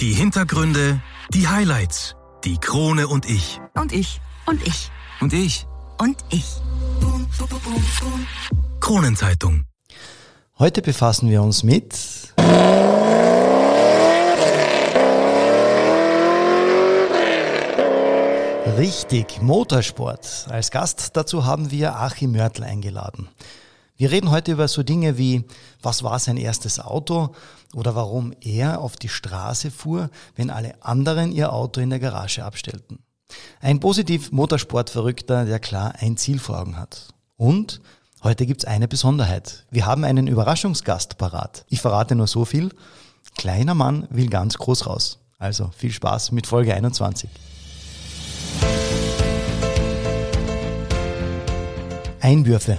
Die Hintergründe, die Highlights, die Krone und ich. Und ich. Und ich. Und ich. Und ich. Kronenzeitung. Heute befassen wir uns mit Richtig, Motorsport. Als Gast dazu haben wir Achim Mörtl eingeladen. Wir reden heute über so Dinge wie, was war sein erstes Auto oder warum er auf die Straße fuhr, wenn alle anderen ihr Auto in der Garage abstellten. Ein positiv Motorsportverrückter, der klar ein Ziel vor Augen hat. Und heute gibt's eine Besonderheit. Wir haben einen Überraschungsgast parat. Ich verrate nur so viel. Kleiner Mann will ganz groß raus. Also viel Spaß mit Folge 21. Einwürfe.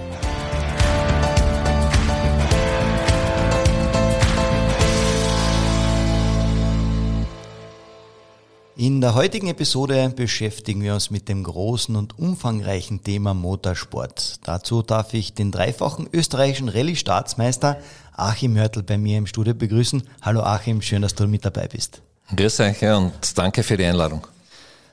In der heutigen Episode beschäftigen wir uns mit dem großen und umfangreichen Thema Motorsport. Dazu darf ich den dreifachen österreichischen Rallye-Staatsmeister Achim Mörtl bei mir im Studio begrüßen. Hallo Achim, schön, dass du mit dabei bist. Grüß euch und danke für die Einladung.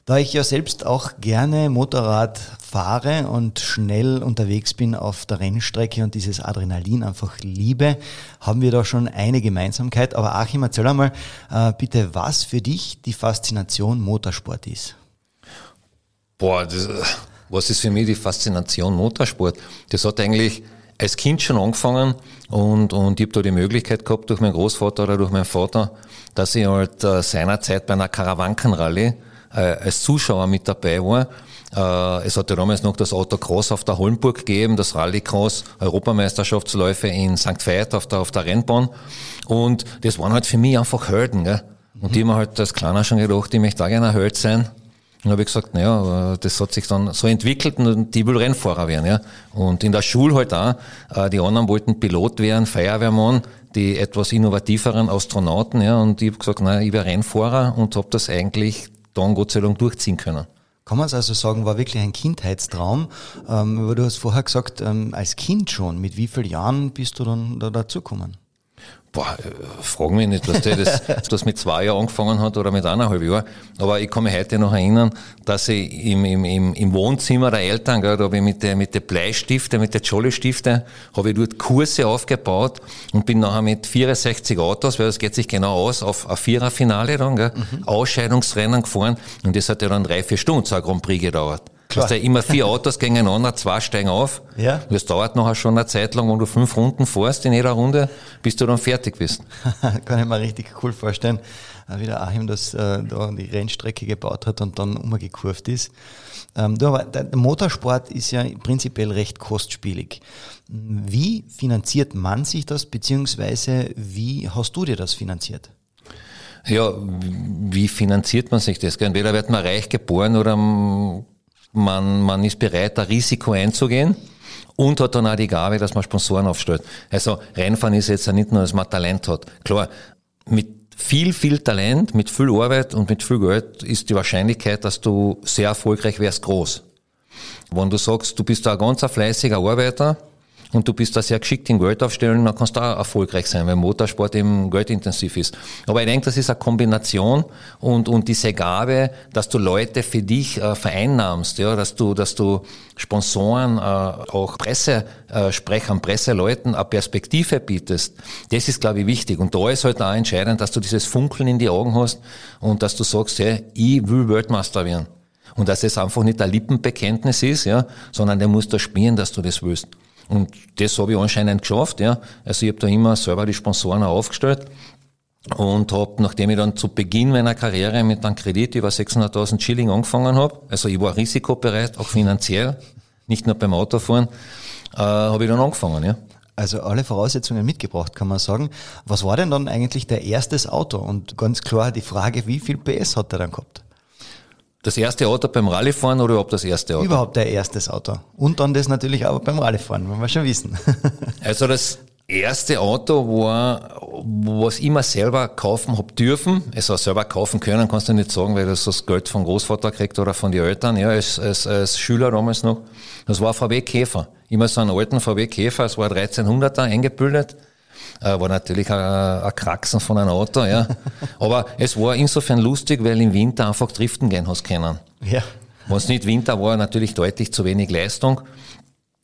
Da ich ja selbst auch gerne Motorrad fahre und schnell unterwegs bin auf der Rennstrecke und dieses Adrenalin einfach liebe, haben wir da schon eine Gemeinsamkeit. Aber Achim, erzähl einmal äh, bitte, was für dich die Faszination Motorsport ist. Boah, das, was ist für mich die Faszination Motorsport? Das hat eigentlich als Kind schon angefangen und, und ich habe da die Möglichkeit gehabt durch meinen Großvater oder durch meinen Vater, dass ich halt äh, seinerzeit bei einer Karawankenrallye äh, als Zuschauer mit dabei war. Äh, es hatte damals noch das Autocross auf der Holmburg gegeben, das Rallycross, Europameisterschaftsläufe in St. Veit auf der, auf der Rennbahn. Und das waren halt für mich einfach Helden. Gell? Und die haben halt als Kleiner schon gedacht, ich möchte auch gerne ein Held sein. Und habe ich gesagt, naja, das hat sich dann so entwickelt und die will Rennfahrer werden. Ja. Und in der Schule halt auch, äh, die anderen wollten Pilot werden, Feuerwehrmann, die etwas innovativeren Astronauten. Ja. Und ich habe gesagt, nein, ich wäre Rennfahrer und habe das eigentlich dann Gott sei Dank durchziehen können. Kann man es also sagen, war wirklich ein Kindheitstraum. Ähm, aber du hast vorher gesagt, ähm, als Kind schon. Mit wie vielen Jahren bist du dann da dazugekommen? Boah, äh, frag mich nicht, dass das, das mit zwei Jahren angefangen hat oder mit eineinhalb Jahren. Aber ich kann mich heute noch erinnern, dass ich im, im, im, im Wohnzimmer der Eltern, gell, da habe ich mit der, mit der Bleistifte, mit der Jolly-Stifte, habe ich dort Kurse aufgebaut und bin nachher mit 64 Autos, weil das geht sich genau aus, auf ein Viererfinale dann, gell, mhm. Ausscheidungsrennen gefahren und das hat ja dann drei, vier Stunden, so ein Grand Prix gedauert. Klar. Hast ja immer vier Autos gegeneinander, zwei steigen auf. Ja. Das dauert nachher schon eine Zeit lang, wenn du fünf Runden fährst in jeder Runde, bis du dann fertig bist. Kann ich mir richtig cool vorstellen, wie der Achim das äh, da die Rennstrecke gebaut hat und dann umgekurvt ist. Ähm, du, aber der Motorsport ist ja prinzipiell recht kostspielig. Wie finanziert man sich das, beziehungsweise wie hast du dir das finanziert? Ja, wie finanziert man sich das? Entweder wird man reich geboren oder man, man ist bereit, ein Risiko einzugehen und hat dann auch die Gabe, dass man Sponsoren aufstellt. Also Rennfahren ist jetzt ja nicht nur, dass man Talent hat. Klar, mit viel, viel Talent, mit viel Arbeit und mit viel Geld ist die Wahrscheinlichkeit, dass du sehr erfolgreich wärst, groß. Wenn du sagst, du bist da ein ganz fleißiger Arbeiter, und du bist da sehr geschickt in Geld aufstellen, dann kannst du auch erfolgreich sein, weil Motorsport eben geldintensiv ist. Aber ich denke, das ist eine Kombination und, und diese Gabe, dass du Leute für dich äh, vereinnahmst, ja, dass du, dass du Sponsoren, äh, auch Pressesprechern, Presseleuten eine Perspektive bietest, das ist, glaube ich, wichtig. Und da ist halt auch entscheidend, dass du dieses Funkeln in die Augen hast und dass du sagst, hey, ich will Weltmeister werden. Und dass es einfach nicht ein Lippenbekenntnis ist, ja, sondern der muss da spielen, dass du das willst. Und das habe ich anscheinend geschafft. Ja. Also ich habe da immer selber die Sponsoren aufgestellt und habe, nachdem ich dann zu Beginn meiner Karriere mit einem Kredit über 600.000 Schilling angefangen habe, also ich war risikobereit, auch finanziell, nicht nur beim Autofahren, äh, habe ich dann angefangen. Ja. Also alle Voraussetzungen mitgebracht, kann man sagen. Was war denn dann eigentlich der erstes Auto? Und ganz klar die Frage, wie viel PS hat er dann gehabt? Das erste Auto beim Rallyfahren oder überhaupt das erste Auto? Überhaupt der erstes Auto. Und dann das natürlich auch beim Rallyfahren, wenn wir schon wissen. also das erste Auto war, was ich immer selber kaufen hab dürfen. Also selber kaufen können, kannst du nicht sagen, weil du das Geld vom Großvater kriegt oder von den Eltern, ja, als, als, als Schüler damals noch. Das war VW Käfer. Immer so einen alten VW Käfer, es war 1300er eingebildet. Äh, war natürlich ein, ein Kraxen von einem Auto, ja. Aber es war insofern lustig, weil im Winter einfach driften gehen hast können. Ja. Wenn es nicht Winter war, natürlich deutlich zu wenig Leistung.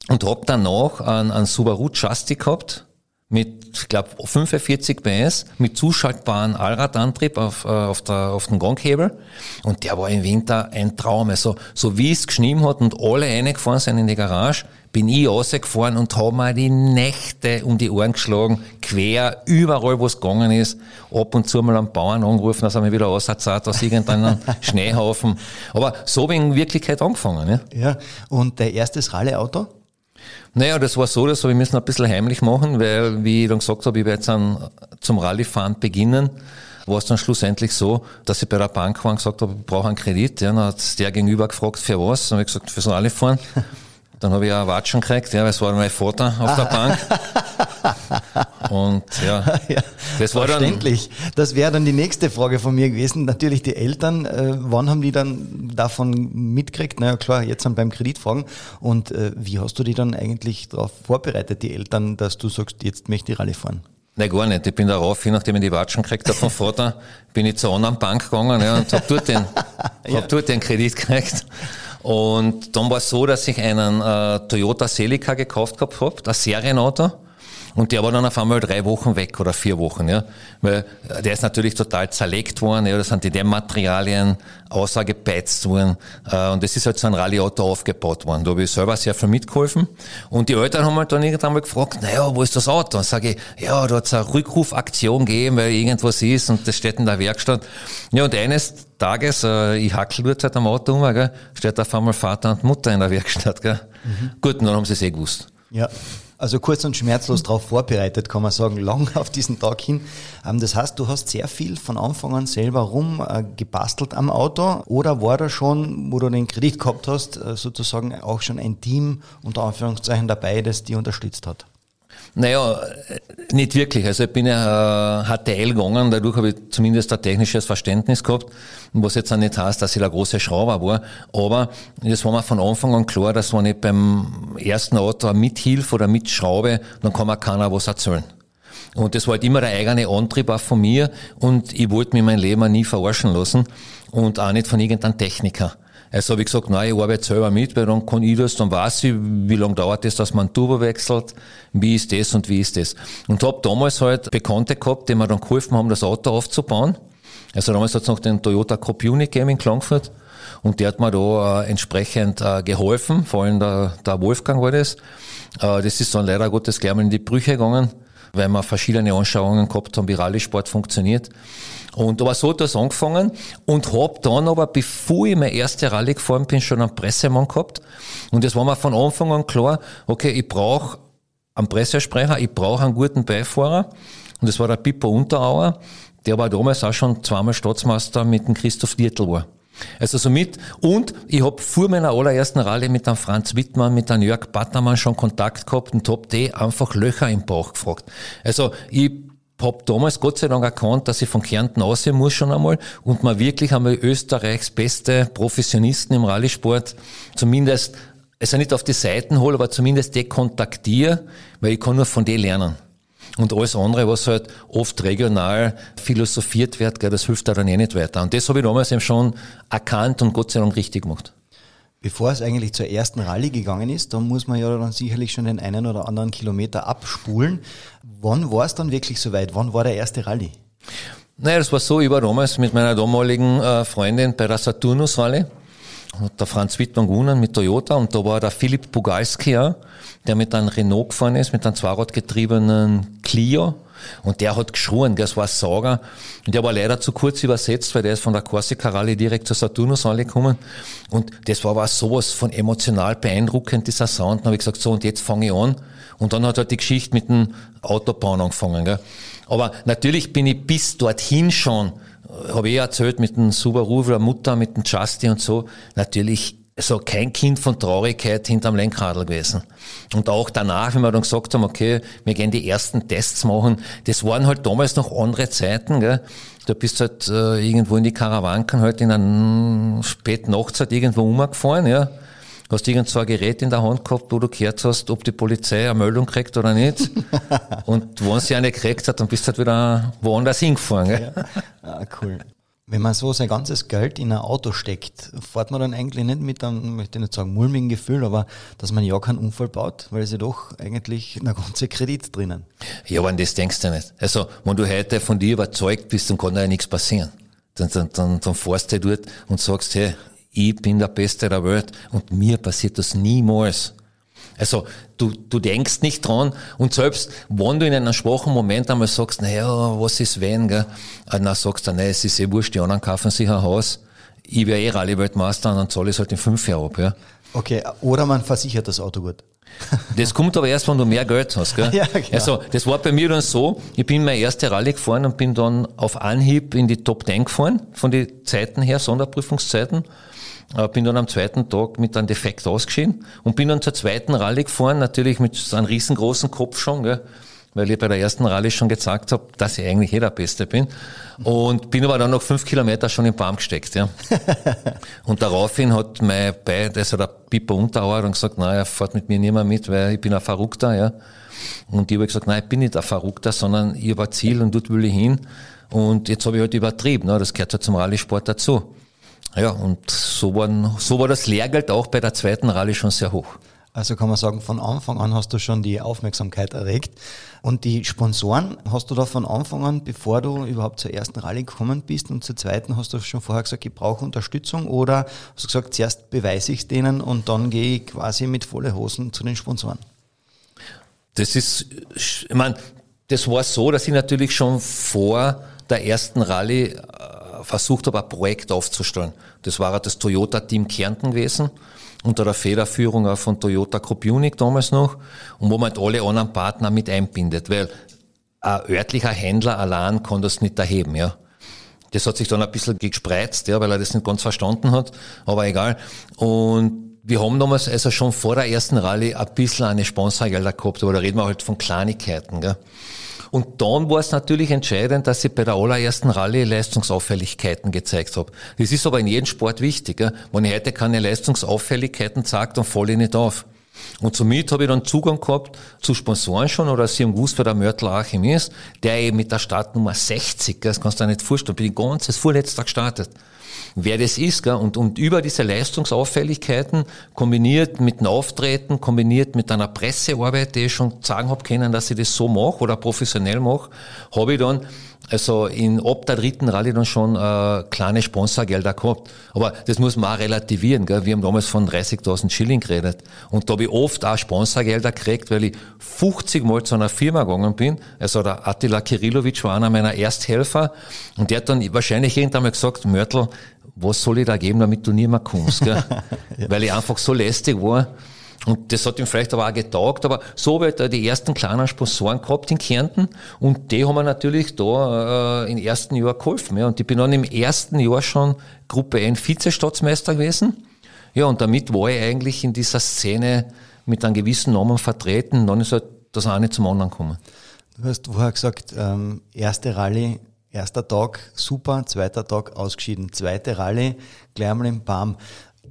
Und hab dann noch einen, einen Subaru Justy gehabt, mit, ich glaube, 45 PS, mit zuschaltbaren Allradantrieb auf, äh, auf, der, auf den Ganghebel. Und der war im Winter ein Traum. Also, so wie es geschrieben hat und alle reingefahren sind in die Garage, bin ich rausgefahren und habe mir die Nächte um die Ohren geschlagen, quer, überall, wo es gegangen ist. Ab und zu mal am Bauern angerufen, dass er mich wieder rausgezahlt aus irgendeinem Schneehaufen. Aber so habe ich in Wirklichkeit angefangen. Ja, ja. und dein erstes Rallyauto? Naja, das war so, das habe ich müssen ein bisschen heimlich machen, weil, wie ich dann gesagt habe, ich werde jetzt an, zum Rallyfahren beginnen war es dann schlussendlich so, dass ich bei der Bank war und gesagt habe, ich brauche einen Kredit. Ja, dann hat der gegenüber gefragt, für was? Dann habe ich gesagt, fürs Rallyfahren. Dann habe ich auch Watschen gekriegt, ja, weil es war mein Vater auf der Bank. Und ja, ja das war Verständlich. dann. Das wäre dann die nächste Frage von mir gewesen. Natürlich die Eltern, äh, wann haben die dann davon mitgekriegt? Naja, klar, jetzt dann beim Kreditfragen. Und äh, wie hast du die dann eigentlich darauf vorbereitet, die Eltern, dass du sagst, jetzt möchte ich Rallye fahren? Nein, gar nicht. Ich bin darauf, nachdem ich die Watschen gekriegt habe vom Vater, bin ich zur anderen Bank gegangen ja, und habe dort, den, ja. hab dort den Kredit gekriegt. Und dann war es so, dass ich einen äh, Toyota Celica gekauft gehabt habe, das Serienauto. Und der war dann auf einmal drei Wochen weg oder vier Wochen, ja. Weil der ist natürlich total zerlegt worden, ja. Da sind die Dämmmaterialien ausgepeizt worden. Äh, und das ist halt so ein Rallye-Auto aufgebaut worden. Da habe ich selber sehr viel mitgeholfen. Und die Eltern haben halt dann irgendwann mal gefragt, naja, wo ist das Auto? Und sage ich, ja, da hat es eine Rückrufaktion gegeben, weil irgendwas ist und das steht in der Werkstatt. Ja, und eines Tages, äh, ich hackel dort halt am Auto um, gell, steht auf einmal Vater und Mutter in der Werkstatt, gell. Mhm. Gut, und dann haben sie es eh gewusst. Ja. Also kurz und schmerzlos darauf vorbereitet, kann man sagen, lang auf diesen Tag hin. Ähm, das heißt, du hast sehr viel von Anfang an selber rum äh, gebastelt am Auto oder war da schon, wo du den Kredit gehabt hast, äh, sozusagen auch schon ein Team unter Anführungszeichen dabei, das die unterstützt hat? Naja, nicht wirklich. Also ich bin ja HTL gegangen, dadurch habe ich zumindest ein technisches Verständnis gehabt, was jetzt auch nicht heißt, dass ich der große Schrauber war. Aber das war mir von Anfang an klar, dass wenn ich beim ersten Auto mithilfe oder mitschraube, dann kann mir keiner was erzählen. Und das war halt immer der eigene Antrieb auch von mir und ich wollte mir mein Leben nie verarschen lassen und auch nicht von irgendeinem Techniker. Also habe ich gesagt, nein, ich arbeite selber mit, weil dann kann ich das, dann weiß ich, wie lange dauert es, dass man Turbo wechselt, wie ist das und wie ist das. Und habe damals halt Bekannte gehabt, die mir dann geholfen haben, das Auto aufzubauen. Also damals hat es noch den Toyota Unit gegeben in Klangfurt. Und der hat mir da äh, entsprechend äh, geholfen, vor allem der, der Wolfgang war das. Äh, das ist dann leider Gottes gleich mal in die Brüche gegangen, weil wir verschiedene Anschauungen gehabt haben, wie Rallye-Sport funktioniert. Und aber so hat das angefangen und hab dann aber, bevor ich meine erste Rallye gefahren bin, schon einen Pressemann gehabt. Und es war mir von Anfang an klar, okay, ich brauche einen Pressesprecher, ich brauche einen guten Beifahrer. Und das war der Pippo Unterauer, der war damals auch schon zweimal Staatsmeister mit dem Christoph Dietl war. Also somit, und ich hab vor meiner allerersten Rallye mit dem Franz Wittmann, mit dem Jörg Battermann schon Kontakt gehabt und hab die einfach Löcher im Bauch gefragt. Also ich habe damals Gott sei Dank erkannt, dass ich von Kärnten aussehen muss schon einmal und man wirklich einmal Österreichs beste Professionisten im Rallye-Sport zumindest, also nicht auf die Seiten hole, aber zumindest die kontaktiere, weil ich kann nur von denen lernen. Und alles andere, was halt oft regional philosophiert wird, das hilft da dann eh nicht weiter. Und das habe ich damals eben schon erkannt und Gott sei Dank richtig gemacht. Bevor es eigentlich zur ersten Rallye gegangen ist, da muss man ja dann sicherlich schon den einen oder anderen Kilometer abspulen. Wann war es dann wirklich soweit? Wann war der erste Rallye? Naja, das war so, ich war damals mit meiner damaligen äh, Freundin bei der Saturnus Rallye. Hat der Franz Wittmann gewonnen mit Toyota und da war der Philipp Bugalski, ja, der mit einem Renault gefahren ist, mit einem zweiradgetriebenen Clio und der hat geschrien, das war Sauger. Und der war leider zu kurz übersetzt, weil der ist von der Corsica Rallye direkt zur Saturnus Rallye gekommen. Und das war aber sowas von emotional beeindruckend, dieser Sound. Dann habe ich gesagt, so und jetzt fange ich an. Und dann hat halt die Geschichte mit dem Autobahn angefangen. Gell. Aber natürlich bin ich bis dorthin schon, habe ich erzählt mit dem Subaru, der Mutter, mit dem Justy und so, natürlich also kein Kind von Traurigkeit hinterm Lenkradl gewesen. Und auch danach, wenn wir dann gesagt haben, okay, wir gehen die ersten Tests machen, das waren halt damals noch andere Zeiten, gell. Da bist halt äh, irgendwo in die Karawanken halt in einer späten Nachtzeit irgendwo umgefahren, ja. Hast irgend so ein Gerät in der Hand gehabt, wo du gehört hast, ob die Polizei eine Meldung kriegt oder nicht. Und wenn sie eine gekriegt hat, dann bist du halt wieder woanders hingefahren. Gell? Ja. Ah, cool. Wenn man so sein ganzes Geld in ein Auto steckt, fährt man dann eigentlich nicht mit einem, möchte ich nicht sagen, mulmigen Gefühl, aber dass man ja keinen Unfall baut, weil es ja doch eigentlich ein ganzer Kredit drinnen. Ja, aber an das denkst du nicht. Also, wenn du heute von dir überzeugt bist, dann kann da ja nichts passieren. Dann, dann, dann, dann fährst du dort und sagst, hey, ich bin der Beste der Welt und mir passiert das niemals. Also du, du denkst nicht dran und selbst wenn du in einem schwachen Moment einmal sagst, naja, was ist wenn, gell? Ah, dann sagst du, nein, es ist eh wurscht, die anderen kaufen sich ein Haus, ich wäre eh Rallye-Weltmeister und dann zahle ich es halt in fünf Jahren ab. Ja. Okay, oder man versichert das Auto gut. Das kommt aber erst, wenn du mehr Geld hast. Gell? Ja, genau. Also das war bei mir dann so, ich bin meine erste Rallye gefahren und bin dann auf Anhieb in die Top 10 gefahren, von den Zeiten her, Sonderprüfungszeiten. Äh, bin dann am zweiten Tag mit einem Defekt ausgeschieden und bin dann zur zweiten Rallye gefahren, natürlich mit so einem riesengroßen Kopf schon, gell, weil ich bei der ersten Rallye schon gezeigt habe, dass ich eigentlich eh der Beste bin. Und bin aber dann noch fünf Kilometer schon im Baum gesteckt. Ja. und daraufhin hat mein Beid, also der Pippo Unterauer, dann gesagt, naja, er fährt mit mir nicht mehr mit, weil ich bin ein Verrückter. Ja. Und ich habe gesagt, nein, ich bin nicht ein Verrückter, sondern ich habe ein Ziel und dort will ich hin. Und jetzt habe ich halt übertrieben, ne? das gehört ja zum Rallye-Sport dazu. Ja, und so, waren, so war das Lehrgeld auch bei der zweiten Rallye schon sehr hoch. Also kann man sagen, von Anfang an hast du schon die Aufmerksamkeit erregt. Und die Sponsoren, hast du da von Anfang an, bevor du überhaupt zur ersten Rallye gekommen bist und zur zweiten, hast du schon vorher gesagt, ich brauche Unterstützung oder hast du gesagt, zuerst beweise ich es denen und dann gehe ich quasi mit volle Hosen zu den Sponsoren? Das ist, ich meine, das war so, dass ich natürlich schon vor der ersten Rallye versucht habe, ein Projekt aufzustellen. Das war das Toyota-Team Kärnten gewesen, unter der Federführung von Toyota Group Unique damals noch, und wo man halt alle anderen Partner mit einbindet, weil ein örtlicher Händler allein kann das nicht erheben, ja. Das hat sich dann ein bisschen gespreizt, ja, weil er das nicht ganz verstanden hat, aber egal. Und wir haben damals also schon vor der ersten Rallye ein bisschen eine Sponsorgelder gehabt, aber da reden wir halt von Kleinigkeiten, gell. Und dann war es natürlich entscheidend, dass ich bei der allerersten Rallye Leistungsauffälligkeiten gezeigt habe. Das ist aber in jedem Sport wichtig. Gell? Wenn ich heute keine Leistungsauffälligkeiten zeige, dann falle ich nicht auf. Und somit habe ich dann Zugang gehabt zu Sponsoren schon, oder sie haben gewusst, wer der Mörtel Achim ist, der eben mit der Startnummer 60, das kannst du dir nicht vorstellen, bin ich ganz als vorletzter gestartet wer das ist. Gell? Und, und über diese Leistungsauffälligkeiten, kombiniert mit dem Auftreten, kombiniert mit einer Pressearbeit, die ich schon sagen habe können, dass ich das so mache oder professionell mache, habe ich dann also in ab der dritten Rallye dann schon äh, kleine Sponsorgelder gehabt. Aber das muss man auch relativieren. Gell? Wir haben damals von 30.000 Schilling geredet. Und da habe ich oft auch Sponsorgelder gekriegt, weil ich 50 Mal zu einer Firma gegangen bin. Also der Attila Kirillovic war einer meiner Ersthelfer. Und der hat dann wahrscheinlich irgendwann mal gesagt, Mörtel, was soll ich da geben, damit du nie mehr kommst? Gell? ja. Weil ich einfach so lästig war. Und das hat ihm vielleicht aber auch getaugt, aber so wird er die ersten kleinen Sponsoren gehabt in Kärnten und die haben mir natürlich da äh, im ersten Jahr geholfen. Ja. Und ich bin dann im ersten Jahr schon Gruppe N Vizestaatsmeister gewesen. Ja, und damit war ich eigentlich in dieser Szene mit einem gewissen Namen vertreten. Dann ist halt das eine zum anderen gekommen. Du hast vorher gesagt, ähm, erste Rallye Erster Tag super, zweiter Tag ausgeschieden. Zweite Rallye, gleich einmal im BAM.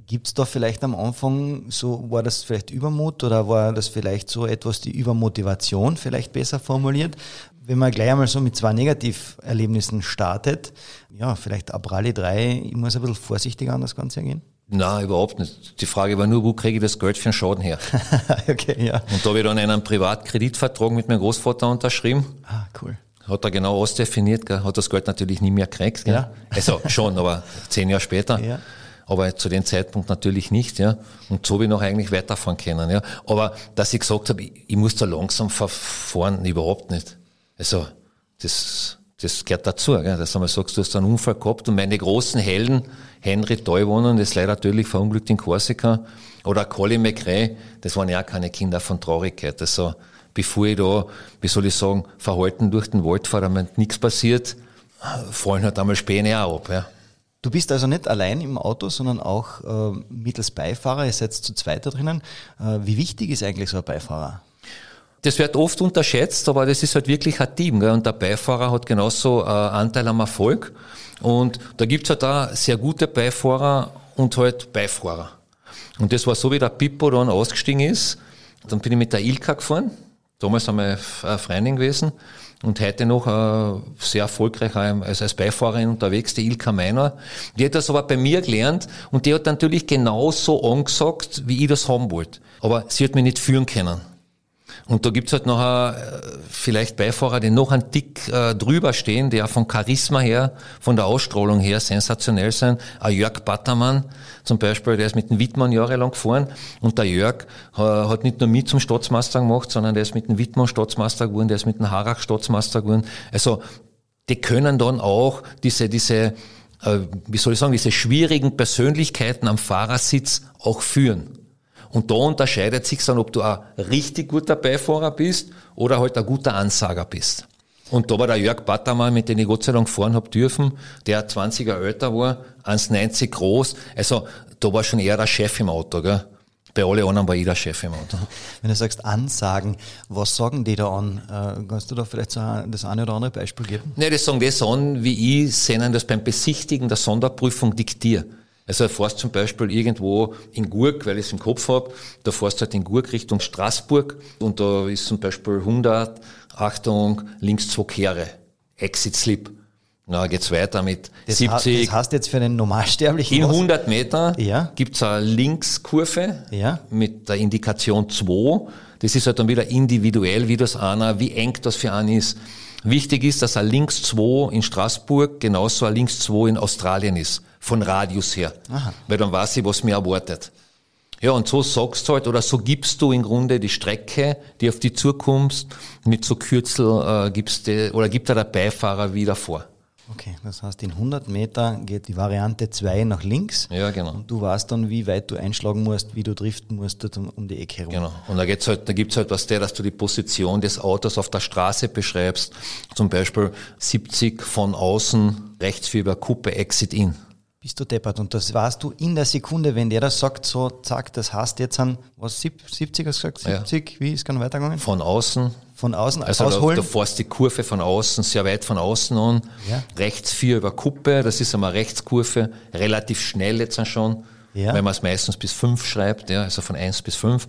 Gibt es da vielleicht am Anfang so, war das vielleicht Übermut oder war das vielleicht so etwas die Übermotivation, vielleicht besser formuliert? Wenn man gleich einmal so mit zwei Negativerlebnissen startet, ja, vielleicht ab Rallye 3, ich muss ein bisschen vorsichtiger an das Ganze gehen? Nein, überhaupt nicht. Die Frage war nur, wo kriege ich das Geld für den Schaden her? okay, ja. Und da habe ich dann einen Privatkreditvertrag mit meinem Großvater unterschrieben. Ah, cool hat er genau ausdefiniert, gell, hat das Geld natürlich nie mehr gekriegt. Gell? Ja. Also schon, aber zehn Jahre später. Ja. Aber zu dem Zeitpunkt natürlich nicht, ja. Und so habe ich noch eigentlich weiterfahren können, ja. Aber dass ich gesagt habe, ich, ich muss da langsam fahren, überhaupt nicht. Also, das, das gehört dazu, gell? dass du mal sagst, du hast einen Unfall gehabt und meine großen Helden, Henry Teuwonen, das ist leider natürlich verunglückt in Korsika, oder Colin McRae, das waren ja keine Kinder von Traurigkeit. Also, bevor ich da, wie soll ich sagen, verhalten durch den Wald fahre, damit nichts passiert, fallen halt einmal Späne auch ab. Ja. Du bist also nicht allein im Auto, sondern auch äh, mittels Beifahrer. Ihr seid zu zweit da drinnen. Äh, wie wichtig ist eigentlich so ein Beifahrer? Das wird oft unterschätzt, aber das ist halt wirklich ein Team. Gell? Und der Beifahrer hat genauso äh, Anteil am Erfolg. Und da gibt's halt da sehr gute Beifahrer und halt Beifahrer. Und das war so, wie der Pippo dann ausgestiegen ist. Dann bin ich mit der Ilka gefahren. Damals haben wir eine Freundin gewesen und heute noch äh, sehr erfolgreich als, als Beifahrerin unterwegs, die Ilka Meiner. Die hat das aber bei mir gelernt und die hat natürlich genauso angesagt, wie ich das haben wollte. Aber sie hat mich nicht führen können. Und da gibt's halt noch äh, vielleicht Beifahrer, die noch einen Tick äh, drüber stehen, die auch von Charisma her, von der Ausstrahlung her sensationell sind. Ein Jörg Battermann zum Beispiel, der ist mit dem Wittmann jahrelang gefahren und der Jörg äh, hat nicht nur mich zum Staatsmeister gemacht, sondern der ist mit dem Wittmann Staatsmeister geworden, der ist mit dem Harach Staatsmeister geworden. Also die können dann auch diese, diese äh, wie soll ich sagen, diese schwierigen Persönlichkeiten am Fahrersitz auch führen. Und da unterscheidet sich dann, ob du ein richtig guter Beifahrer bist oder halt ein guter Ansager bist. Und da war der Jörg Battermann, mit dem ich Gott sei Dank fahren hab dürfen, der 20 Jahre älter war, 1,90 groß. Also da war schon eher der Chef im Auto. Gell? Bei allen anderen war ich der Chef im Auto. Wenn du sagst Ansagen, was sagen die da an? Äh, kannst du da vielleicht so das eine oder andere Beispiel geben? Nee, die sagen das an, wie ich seinen das beim Besichtigen der Sonderprüfung diktiere. Also fährst zum Beispiel irgendwo in Gurk, weil ich es im Kopf habe, da fährst halt in Gurk Richtung Straßburg und da ist zum Beispiel 100, Achtung, links zwei Kehre, Exit Slip. Na, geht's weiter mit das 70. das heißt jetzt für einen Normalsterblichen. In 100 Meter ja. gibt's eine Linkskurve ja. mit der Indikation 2. Das ist halt dann wieder individuell, wie das einer, wie eng das für einen ist. Wichtig ist, dass ein Links 2 in Straßburg genauso ein Links 2 in Australien ist von Radius her. Aha. Weil dann weiß ich, was mir erwartet. Ja, und so sagst du halt, oder so gibst du im Grunde die Strecke, die auf die zukommst, mit so Kürzel äh, gibst du, oder gibt da der Beifahrer wieder vor. Okay, das heißt, in 100 Meter geht die Variante 2 nach links. Ja, genau. Und du weißt dann, wie weit du einschlagen musst, wie du driften musst um, um die Ecke herum. Genau. Und da geht's halt, da gibt's halt was der, dass du die Position des Autos auf der Straße beschreibst. Zum Beispiel 70 von außen, rechts über Kuppe, Exit in bist du deppert. Und das weißt du in der Sekunde, wenn der das sagt, so, zack, das heißt jetzt an, was, 70 hast du gesagt, 70, ja. wie ist es weitergegangen? Von außen. Von außen, also ausholen. Du, du fährst die Kurve von außen, sehr weit von außen an, ja. rechts vier über Kuppe, das ist einmal Rechtskurve, relativ schnell jetzt schon, ja. weil man es meistens bis fünf schreibt, ja, also von eins bis fünf.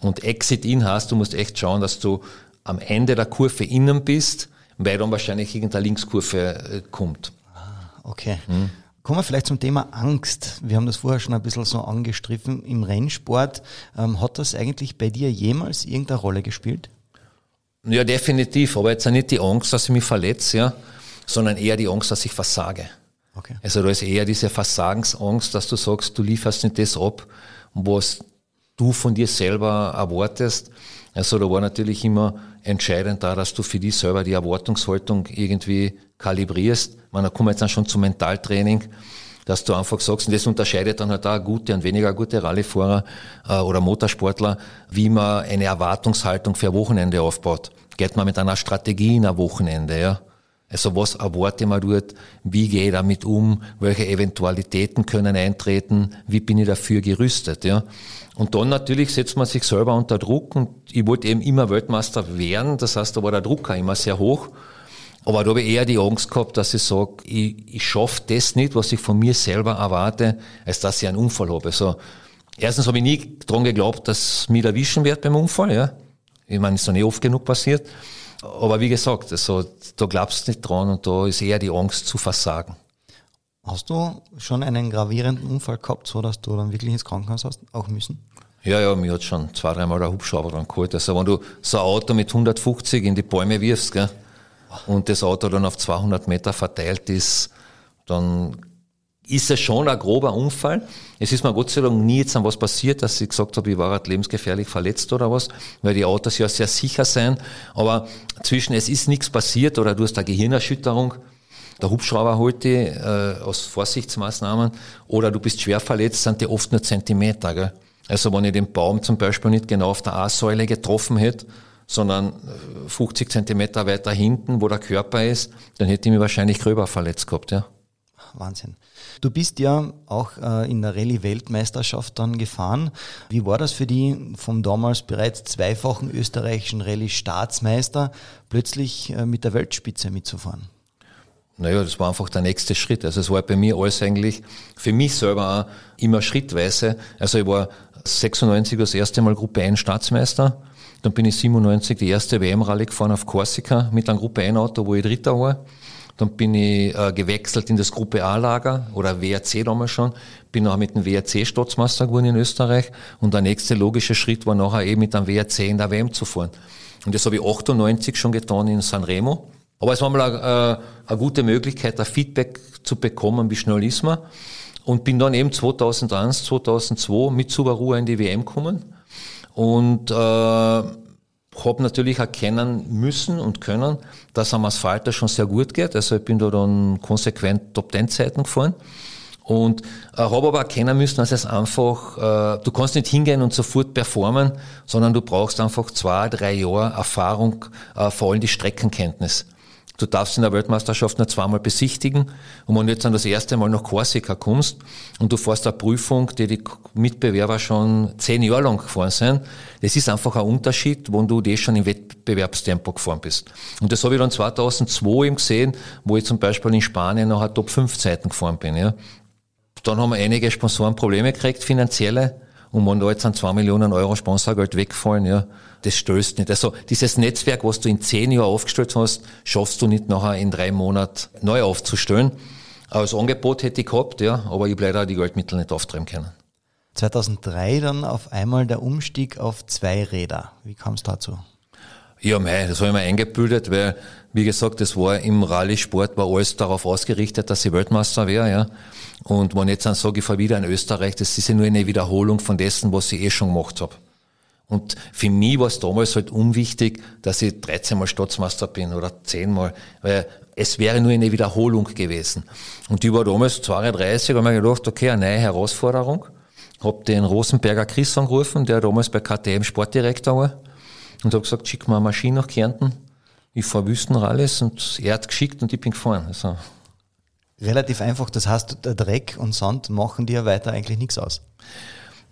Und Exit in hast, du musst echt schauen, dass du am Ende der Kurve innen bist, weil dann wahrscheinlich irgendeine Linkskurve äh, kommt. Ah, okay. Hm. Kommen wir vielleicht zum Thema Angst. Wir haben das vorher schon ein bisschen so angestriffen. Im Rennsport, ähm, hat das eigentlich bei dir jemals irgendeine Rolle gespielt? Ja, definitiv. Aber jetzt nicht die Angst, dass ich mich verletze, ja, sondern eher die Angst, dass ich versage. Okay. Also da ist eher diese Versagensangst, dass du sagst, du lieferst nicht das ab, was du von dir selber erwartest. Also da war natürlich immer entscheidend da, dass du für dich selber die Erwartungshaltung irgendwie kalibrierst. Man, da kommen wir jetzt dann schon zum Mentaltraining, dass du einfach sagst, und das unterscheidet dann halt auch gute und weniger gute Rallyefahrer äh, oder Motorsportler, wie man eine Erwartungshaltung für ein Wochenende aufbaut. Geht man mit einer Strategie in ein Wochenende, ja? Also was erwarte mir dort? Wie gehe ich damit um? Welche Eventualitäten können eintreten? Wie bin ich dafür gerüstet? Ja? Und dann natürlich setzt man sich selber unter Druck und ich wollte eben immer Weltmeister werden. Das heißt, da war der Druck auch immer sehr hoch. Aber da habe ich eher die Angst gehabt, dass ich sage, ich, ich schaffe das nicht, was ich von mir selber erwarte, als dass ich einen Unfall habe. Also, erstens habe ich nie dran geglaubt, dass mich erwischen wird beim Unfall. Ja. Ich meine, ist dann eh oft genug passiert. Aber wie gesagt, also, da glaubst du nicht dran und da ist eher die Angst zu versagen. Hast du schon einen gravierenden Unfall gehabt, so dass du dann wirklich ins Krankenhaus hast, auch müssen? Ja, ja, mir hat schon zwei, dreimal der Hubschrauber dran geholt. Also wenn du so ein Auto mit 150 in die Bäume wirfst, gell, und das Auto dann auf 200 Meter verteilt ist, dann ist es schon ein grober Unfall. Es ist mir Gott sei Dank nie jetzt an was passiert, dass ich gesagt habe, ich war halt lebensgefährlich verletzt oder was, weil die Autos ja sehr sicher sein. Aber zwischen es ist nichts passiert oder du hast eine Gehirnerschütterung, der Hubschrauber holt die äh, aus Vorsichtsmaßnahmen oder du bist schwer verletzt, sind die oft nur Zentimeter. Gell? Also wenn ich den Baum zum Beispiel nicht genau auf der A-Säule getroffen hätte, sondern 50 äh, Zentimeter weiter hinten, wo der Körper ist, dann hätte ich mich wahrscheinlich gröber verletzt gehabt, ja. Wahnsinn. Du bist ja auch äh, in der Rallye-Weltmeisterschaft dann gefahren. Wie war das für die vom damals bereits zweifachen österreichischen Rallye-Staatsmeister plötzlich äh, mit der Weltspitze mitzufahren? Naja, das war einfach der nächste Schritt. Also es war bei mir alles eigentlich für mich selber auch immer schrittweise. Also ich war 96 das erste Mal Gruppe 1 Staatsmeister. Dann bin ich 97 die erste WM-Rallye gefahren auf Korsika mit einem Gruppe 1 Auto, wo ich Dritter war. Dann bin ich äh, gewechselt in das Gruppe A-Lager oder WRC damals schon. Bin auch mit dem WRC Staatsmeister geworden in Österreich. Und der nächste logische Schritt war nachher eben mit dem WRC in der WM zu fahren. Und das habe ich 98 schon getan in Sanremo. Aber es war mal eine, äh, eine gute Möglichkeit, ein Feedback zu bekommen, wie schnell ist man. Und bin dann eben 2001, 2002 mit Subaru in die WM gekommen. Und äh, habe natürlich erkennen müssen und können, dass am Asphalt das schon sehr gut geht. Also ich bin da dann konsequent Top-10-Zeiten gefahren. Und äh, habe aber erkennen müssen, dass es einfach, äh, du kannst nicht hingehen und sofort performen, sondern du brauchst einfach zwei, drei Jahre Erfahrung, äh, vor allem die Streckenkenntnis. Du darfst in der Weltmeisterschaft nur zweimal besichtigen. Und wenn du jetzt dann das erste Mal nach Korsika kommst und du fährst eine Prüfung, die die Mitbewerber schon zehn Jahre lang gefahren sind, das ist einfach ein Unterschied, wenn du das schon im Wettbewerbstempo gefahren bist. Und das habe ich dann 2002 eben gesehen, wo ich zum Beispiel in Spanien eine Top 5 Zeiten gefahren bin. Ja. Dann haben wir einige Sponsoren Probleme gekriegt, finanzielle. Und wenn da jetzt an zwei Millionen Euro Sponsorgeld wegfallen, ja, das stößt nicht. Also dieses Netzwerk, was du in zehn Jahren aufgestellt hast, schaffst du nicht nachher in drei Monaten neu aufzustellen. Als Angebot hätte ich gehabt, ja, aber ich habe leider die Geldmittel nicht auftreiben können. 2003 dann auf einmal der Umstieg auf zwei Räder. Wie kam es dazu? Ja, mei, das habe ich mir eingebildet, weil, wie gesagt, das war im Rallye-Sport, war alles darauf ausgerichtet, dass ich Weltmeister wäre, ja. Und wenn ich jetzt dann sage, ich fahre wieder in Österreich, das ist ja nur eine Wiederholung von dessen, was ich eh schon gemacht habe. Und für mich war es damals halt unwichtig, dass ich 13 Mal Staatsmeister bin oder 10 Mal, weil es wäre nur eine Wiederholung gewesen. Und die war damals 32, haben wir gedacht, okay, eine neue Herausforderung. Hab den Rosenberger Chris angerufen, der damals bei KTM Sportdirektor war, und hab gesagt, schick mal eine Maschine nach Kärnten. Ich fahr Wüstenralles und er hat geschickt und ich bin gefahren. Also. Relativ einfach, das heißt, der Dreck und Sand machen dir weiter eigentlich nichts aus.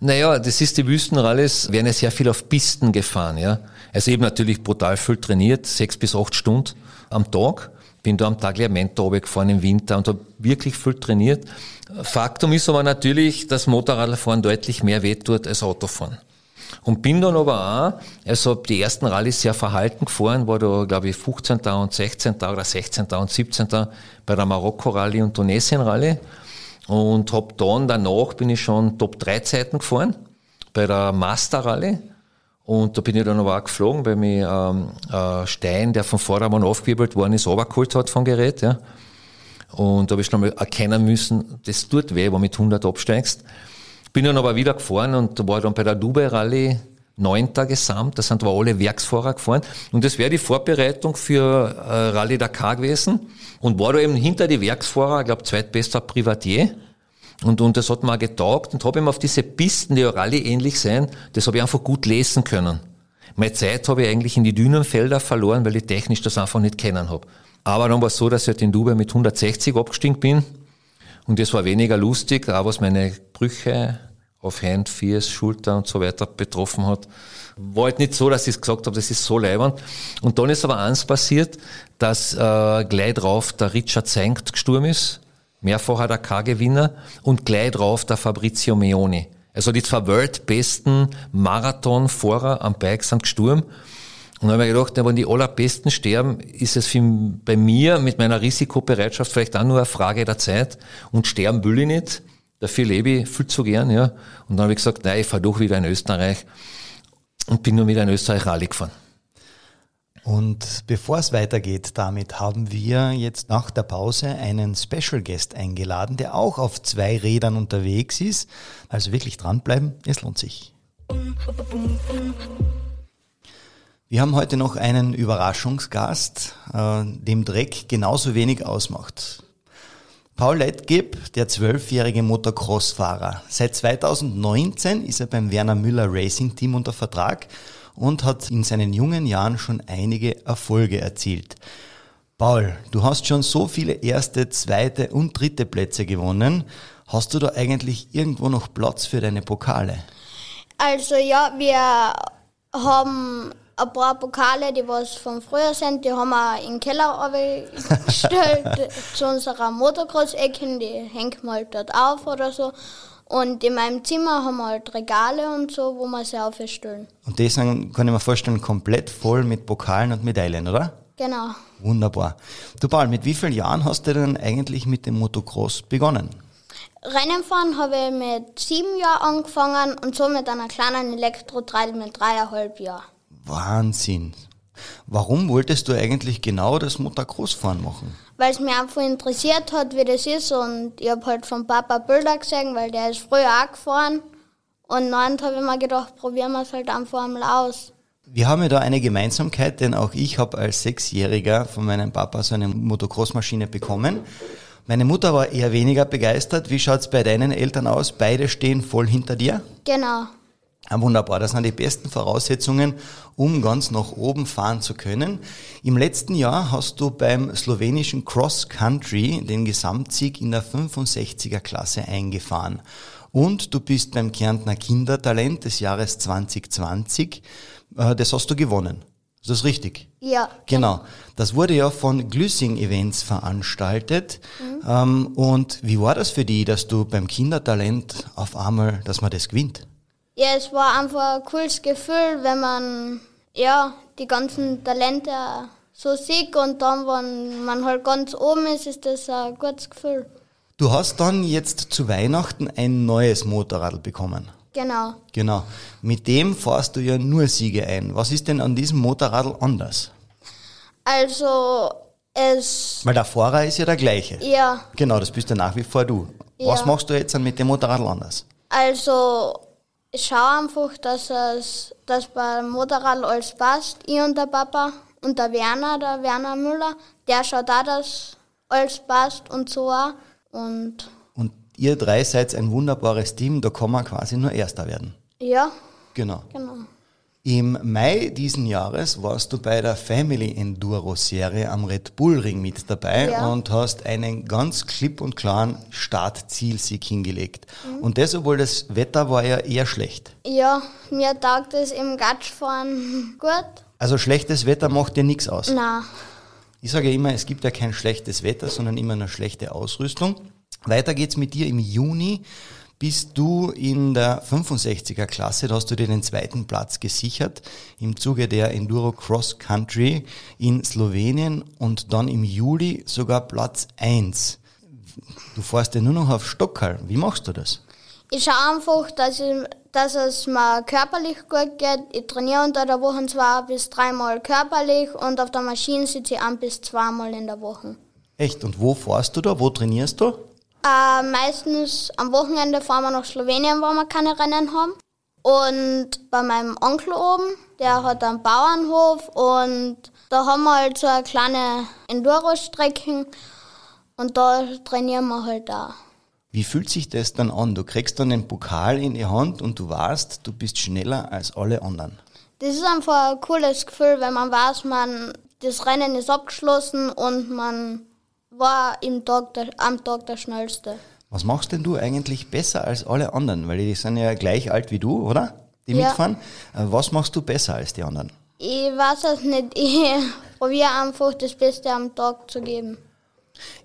Naja, das ist die Wüstenralles, werden ja sehr viel auf Pisten gefahren, ja. Also eben natürlich brutal viel trainiert, sechs bis acht Stunden am Tag. Bin da am Tag Lehrmentor gefahren im Winter und habe wirklich viel trainiert. Faktum ist aber natürlich, dass Motorradfahren deutlich mehr wehtut als Autofahren. Und bin dann aber auch, also die ersten Rallyes sehr verhalten gefahren, war da glaube ich 15. und 16. oder 16. und 17. bei der Marokko-Rallye und Tunesien-Rallye. Und hab dann danach bin ich schon Top 3 Zeiten gefahren bei der Master Rallye. Und da bin ich dann aber auch geflogen, weil mich ähm, ein Stein, der vom Vordermann aufgewirbelt worden ist, runtergeholt hat vom Gerät. Ja. Und da habe ich schon mal erkennen müssen, das tut weh, wenn du mit 100 absteigst. Bin dann aber wieder gefahren und war dann bei der Dubai Rallye neunter gesamt. Da sind wir alle Werksfahrer gefahren. Und das wäre die Vorbereitung für äh, Rallye Dakar gewesen. Und war da eben hinter die Werksfahrer, ich glaube, zweitbester Privatier. Und, und das hat mir auch getaugt und habe ihm auf diese Pisten, die ja Rallye ähnlich sein, das habe ich einfach gut lesen können. Meine Zeit habe ich eigentlich in die dünnen Felder verloren, weil ich technisch das einfach nicht kennen habe. Aber dann war es so, dass ich halt in Dubai mit 160 abgestiegen bin. Und das war weniger lustig, auch was meine Brüche auf Hand, Fies, Schulter und so weiter betroffen hat. War halt nicht so, dass ich gesagt habe, das ist so leibend. Und dann ist aber eins passiert, dass äh, gleich drauf der Richard Senkt gestorben ist, mehrfacher Dakar-Gewinner, und gleich drauf der Fabrizio Meoni. Also die zwei weltbesten Marathonfahrer am Bike sind gestorben. Und dann habe ich gedacht, wenn die allerbesten sterben, ist es bei mir mit meiner Risikobereitschaft vielleicht auch nur eine Frage der Zeit. Und sterben will ich nicht. Dafür lebe ich viel zu gern, ja. Und dann habe ich gesagt, nein, ich fahre doch wieder in Österreich und bin nur wieder in Österreich Rallye gefahren. Und bevor es weitergeht, damit haben wir jetzt nach der Pause einen Special Guest eingeladen, der auch auf zwei Rädern unterwegs ist. Also wirklich dranbleiben, es lohnt sich. Wir haben heute noch einen Überraschungsgast, äh, dem Dreck genauso wenig ausmacht. Paul Leitgeb, der zwölfjährige Motocross-Fahrer. Seit 2019 ist er beim Werner Müller Racing Team unter Vertrag und hat in seinen jungen Jahren schon einige Erfolge erzielt. Paul, du hast schon so viele erste, zweite und dritte Plätze gewonnen. Hast du da eigentlich irgendwo noch Platz für deine Pokale? Also ja, wir haben ein paar Pokale, die was von früher sind, die haben wir in den Keller gestellt zu unserer Motocross-Ecken, die hängen wir halt dort auf oder so. Und in meinem Zimmer haben wir halt Regale und so, wo wir sie aufstellen. Und die sind, kann ich mir vorstellen, komplett voll mit Pokalen und Medaillen, oder? Genau. Wunderbar. Du Paul, mit wie vielen Jahren hast du denn eigentlich mit dem Motocross begonnen? Rennen fahren habe ich mit sieben Jahren angefangen und so mit einer kleinen Elektro-Trail mit dreieinhalb Jahren. Wahnsinn. Warum wolltest du eigentlich genau das Motocross-Fahren machen? Weil es mich einfach interessiert hat, wie das ist und ich habe halt von Papa Bilder gesehen, weil der ist früher auch gefahren und dann habe ich mir gedacht, probieren wir es halt einfach einmal aus. Wir haben ja da eine Gemeinsamkeit, denn auch ich habe als Sechsjähriger von meinem Papa so eine Motocross-Maschine bekommen. Meine Mutter war eher weniger begeistert. Wie schaut es bei deinen Eltern aus? Beide stehen voll hinter dir? Genau. Ah, wunderbar, das sind die besten Voraussetzungen, um ganz nach oben fahren zu können. Im letzten Jahr hast du beim slowenischen Cross Country den Gesamtsieg in der 65er Klasse eingefahren. Und du bist beim Kärntner Kindertalent des Jahres 2020, äh, das hast du gewonnen. Ist das richtig? Ja. Genau. Das wurde ja von Glüssing Events veranstaltet. Mhm. Ähm, und wie war das für die, dass du beim Kindertalent auf einmal, dass man das gewinnt? Ja, es war einfach ein cooles Gefühl, wenn man ja die ganzen Talente so sieht und dann, wenn man halt ganz oben ist, ist das ein gutes Gefühl. Du hast dann jetzt zu Weihnachten ein neues Motorrad bekommen. Genau. Genau. Mit dem fahrst du ja nur Siege ein. Was ist denn an diesem Motorrad anders? Also es. Weil der Fahrer ist ja der gleiche. Ja. Genau, das bist ja nach wie vor du. Ja. Was machst du jetzt dann mit dem Motorrad anders? Also ich schaue einfach, dass es dass beim Motorrad alles passt. Ich und der Papa und der Werner, der Werner Müller, der schaut auch, dass alles passt und so auch. Und Und ihr drei seid ein wunderbares Team, da kann man quasi nur Erster werden. ja, Genau. genau. Im Mai diesen Jahres warst du bei der Family Enduro Serie am Red Bull Ring mit dabei Ja. und hast einen ganz klipp und klaren Start-Zielsieg hingelegt. Und das, obwohl das Wetter war ja eher schlecht. Ja, mir taugt es im Gatschfahren gut. Also schlechtes Wetter macht dir nichts aus. Na, Ich sage ja immer, es gibt ja kein schlechtes Wetter, sondern immer eine schlechte Ausrüstung. Weiter geht's mit dir im Juni. Bist du in der 65er Klasse, da hast du dir den zweiten Platz gesichert im Zuge der Enduro Cross Country in Slowenien und dann im Juli sogar Platz 1. Du fährst ja nur noch auf Stockerl. Wie machst du das? ich schaue einfach, dass, ich, dass es mir körperlich gut geht. Ich trainiere unter der Woche zwei bis dreimal körperlich und auf der Maschine sitze ich ein bis zweimal in der Woche. Echt? Und wo fährst du da? Wo trainierst du? Äh, meistens am Wochenende fahren wir nach Slowenien, wo wir keine Rennen haben. Und bei meinem Onkel oben, der hat einen Bauernhof und da haben wir halt so eine kleine Enduro-Strecken und da trainieren wir halt da. Wie fühlt sich das dann an? Du kriegst dann den Pokal in die Hand und du weißt, du bist schneller als alle anderen. Das ist einfach ein cooles Gefühl, wenn man weiß, man, das Rennen ist abgeschlossen und man war im Tag der, am Tag der Schnellste. Was machst denn du eigentlich besser als alle anderen? Weil die sind ja gleich alt wie du, oder? Die Ja. mitfahren. Äh, Was machst du besser als die anderen? Ich weiß es nicht, ich probiere einfach das Beste am Tag zu geben.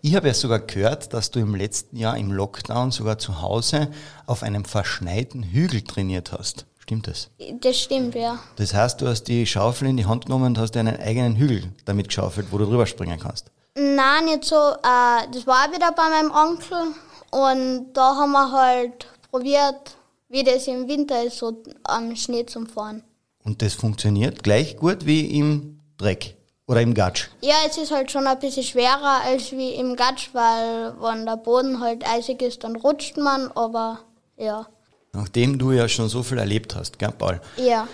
Ich habe ja sogar gehört, dass du im letzten Jahr im Lockdown sogar zu Hause auf einem verschneiten Hügel trainiert hast. Stimmt das? Das stimmt, ja. Das heißt, du hast die Schaufel in die Hand genommen und hast dir einen eigenen Hügel damit geschaufelt, wo du drüber springen kannst. Nein, nicht so. Äh, das war wieder bei meinem Onkel und da haben wir halt probiert, wie das im Winter ist, so am Schnee zum Fahren. Und das funktioniert gleich gut wie im Dreck oder im Gatsch. Ja, es ist halt schon ein bisschen schwerer als wie im Gatsch, weil wenn der Boden halt eisig ist, dann rutscht man, aber ja. Nachdem du ja schon so viel erlebt hast, gell, Paul? Ja.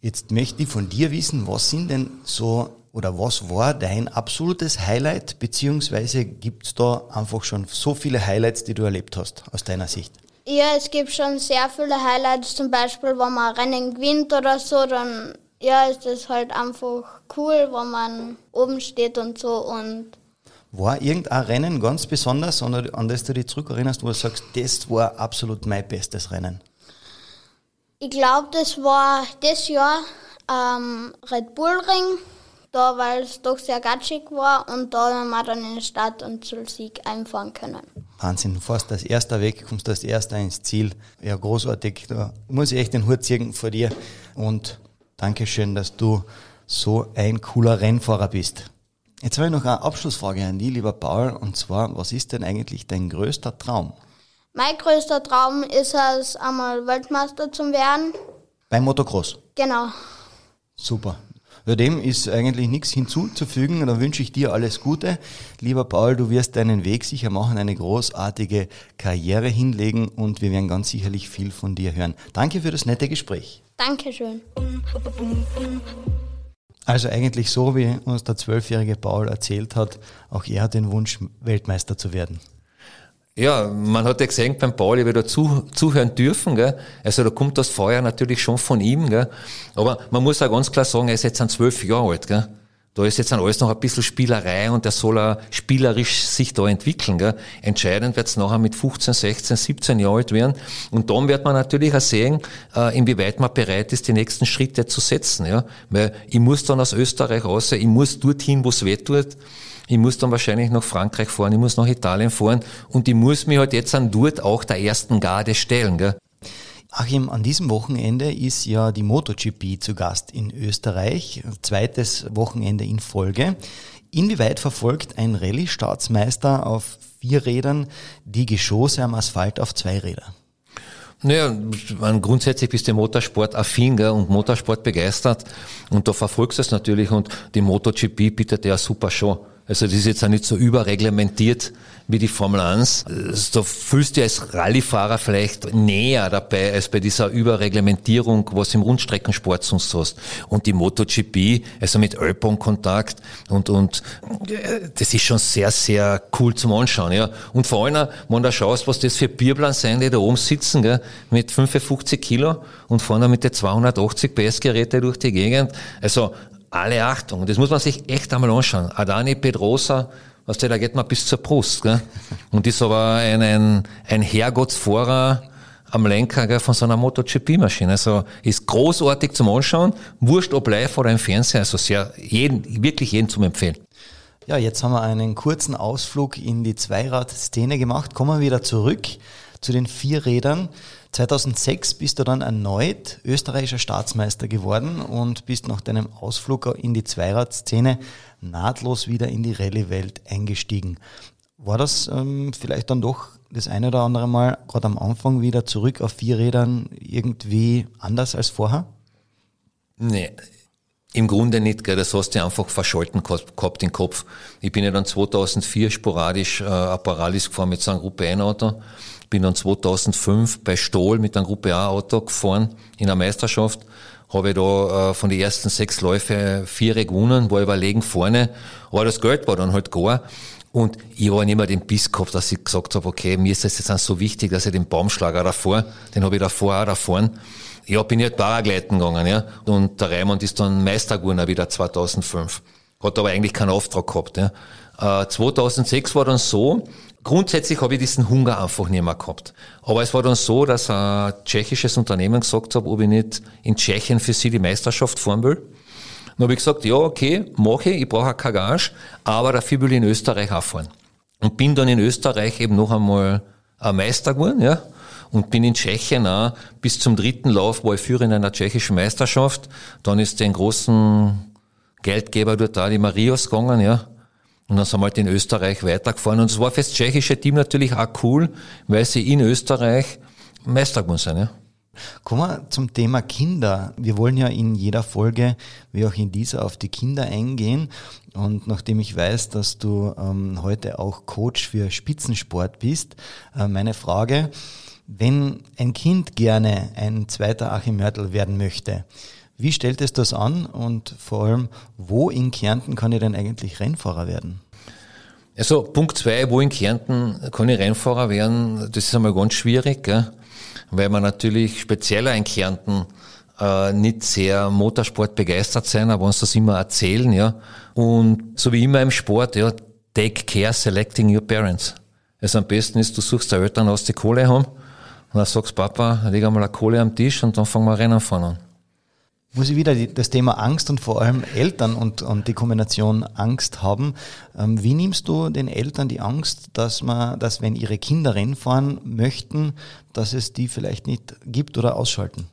Jetzt möchte ich von dir wissen, was sind denn so oder was war dein absolutes Highlight, beziehungsweise gibt's da einfach schon so viele Highlights, die du erlebt hast, aus deiner Sicht? Ja, es gibt schon sehr viele Highlights, zum Beispiel, wenn man ein Rennen gewinnt oder so, dann ja, ist es halt einfach cool, wenn man oben steht und so und War irgendein Rennen ganz besonders, an an das du dich zurückerinnerst, wo du sagst, das war absolut mein bestes Rennen? ich glaube, das war das Jahr ähm, Red Bull Ring, da weil es doch sehr gatschig war und da haben wir dann in den Start und zum Sieg einfahren können. Wahnsinn, du fährst als erster weg, kommst als erster ins Ziel. Ja, großartig. Da muss ich echt den Hut ziehen vor dir. Und Dankeschön, dass du so ein cooler Rennfahrer bist. Jetzt habe ich noch eine Abschlussfrage an dich, lieber Paul. Und zwar, was ist denn eigentlich dein größter Traum? Mein größter Traum ist es, einmal Weltmeister zu werden. Beim Motocross. Genau. Super. Ja, dem ist eigentlich nichts hinzuzufügen. Da wünsche ich dir alles Gute. Lieber Paul, du wirst deinen Weg sicher machen, eine großartige Karriere hinlegen und wir werden ganz sicherlich viel von dir hören. Danke für das nette Gespräch. Dankeschön. Also eigentlich so, wie uns der zwölfjährige Paul erzählt hat, auch er hat den Wunsch, Weltmeister zu werden. Ja, man hat ja gesehen beim Paul, ich habe da zu, zuhören dürfen, gell? Also da kommt das Feuer natürlich schon von ihm, gell? Aber man muss auch ganz klar sagen, er ist jetzt ein zwölf Jahre alt, gell? Da ist jetzt alles noch ein bisschen Spielerei und er soll auch spielerisch sich da entwickeln. Gell? Entscheidend wird es nachher mit 15, 16, 17 Jahren alt werden. Und dann wird man natürlich auch sehen, äh, inwieweit man bereit ist, die nächsten Schritte zu setzen. Ja? Weil ich muss dann aus Österreich raus, ich muss dorthin, wo es weh tut. Ich muss dann wahrscheinlich nach Frankreich fahren, ich muss nach Italien fahren und ich muss mich halt jetzt an dort auch der ersten Garde stellen. Gell? Achim, an diesem Wochenende ist ja die MotoGP zu Gast in Österreich, zweites Wochenende in Folge. Inwieweit verfolgt ein Rallye-Staatsmeister auf vier Rädern die Geschosse am Asphalt auf zwei Räder? Naja, man, grundsätzlich bist du Motorsport affin gell, und Motorsport begeistert und da verfolgst du es natürlich und die MotoGP bietet ja super Show. Also das ist jetzt auch nicht so überreglementiert wie die Formel 1. Da fühlst du als Rallyefahrer vielleicht näher dabei als bei dieser Überreglementierung, was im Rundstreckensport sonst hast. Und die MotoGP, also mit Ölpon-Kontakt und, und das ist schon sehr, sehr cool zum Anschauen. Ja. Und vor allem, wenn du schaust, was das für Bierplan sein, die da oben sitzen, gell, mit 55 Kilo und vorne mit den 280 PS-Geräte durch die Gegend. Also alle Achtung. Das muss man sich echt einmal anschauen. Adani Pedrosa, was der, da geht man bis zur Brust. Gell? Und ist aber ein, ein, ein Herrgottsfahrer am Lenker gell, von so einer MotoGP-Maschine. Also ist großartig zum Anschauen. Wurscht ob live oder im Fernsehen. Also sehr, jeden, wirklich jeden zum Empfehlen. Ja, jetzt haben wir einen kurzen Ausflug in die Zweirad-Szene gemacht. Kommen wir wieder zurück zu den vier Rädern. 2006 bist du dann erneut österreichischer Staatsmeister geworden und bist nach deinem Ausflug in die Zweiradszene nahtlos wieder in die Rallye-Welt eingestiegen. War das ähm, vielleicht dann doch das eine oder andere Mal gerade am Anfang wieder zurück auf vier Rädern irgendwie anders als vorher? Nee, im Grunde nicht, gell? das hast du einfach verschalten gehabt im Kopf. Ich bin ja dann 2004 sporadisch äh, ein Paralis gefahren mit einem Gruppe 1 Auto bin dann 2005 bei Stohl mit einem Gruppe A Auto gefahren in der Meisterschaft. Habe da äh, von den ersten sechs Läufe vier gewonnen, war überlegen vorne, aber das Geld war dann halt gar. Und ich war nicht mehr den Biss gehabt, dass ich gesagt habe, okay, mir ist das jetzt so wichtig, dass ich den Baumschlager davor, den habe ich davor auch davor. Ja, bin ich halt Paragleiten gegangen, ja. Und der Raimund ist dann Meister geworden, wieder 2005. Hat aber eigentlich keinen Auftrag gehabt, ja. Äh, 2006 war dann so, Grundsätzlich habe ich diesen Hunger einfach nicht mehr gehabt. Aber es war dann so, dass ein tschechisches Unternehmen gesagt hat, ob ich nicht in Tschechien für sie die Meisterschaft fahren will. Dann habe ich gesagt, ja, okay, mache ich, ich brauche keine Gage, aber dafür will ich in Österreich auch fahren. Und bin dann in Österreich eben noch einmal ein Meister geworden, ja. Und bin in Tschechien auch bis zum dritten Lauf, war ich Führer in einer tschechischen Meisterschaft. Dann ist den großen Geldgeber dort da, die Marios gegangen, ja. Und dann sind wir halt in Österreich weitergefahren. Und es war für das tschechische Team natürlich auch cool, weil sie in Österreich Meister geworden sind. Ja. Kommen wir zum Thema Kinder. Wir wollen ja in jeder Folge, wie auch in dieser, auf die Kinder eingehen. Und nachdem ich weiß, dass du ähm, heute auch Coach für Spitzensport bist, äh, meine Frage, wenn ein Kind gerne ein zweiter Achim Mörtel werden möchte, wie stellt es das an und vor allem, wo in Kärnten kann ich denn eigentlich Rennfahrer werden? Also Punkt zwei, wo in Kärnten kann ich Rennfahrer werden, das ist einmal ganz schwierig, gell? weil man natürlich spezieller in Kärnten äh, nicht sehr Motorsport begeistert sein, aber uns das immer erzählen, ja. Und so wie immer im Sport, ja, take care selecting your parents. Also am besten ist, du suchst deine Eltern aus, die Kohle haben, und dann sagst, Papa, leg einmal eine Kohle am Tisch und dann fangen wir Rennen fahren an muss ich wieder die, das Thema Angst und vor allem Eltern und, und die Kombination Angst haben. Ähm, wie nimmst du den Eltern die Angst, dass man, dass wenn ihre Kinder Rennen fahren möchten, dass es die vielleicht nicht gibt oder ausschalten?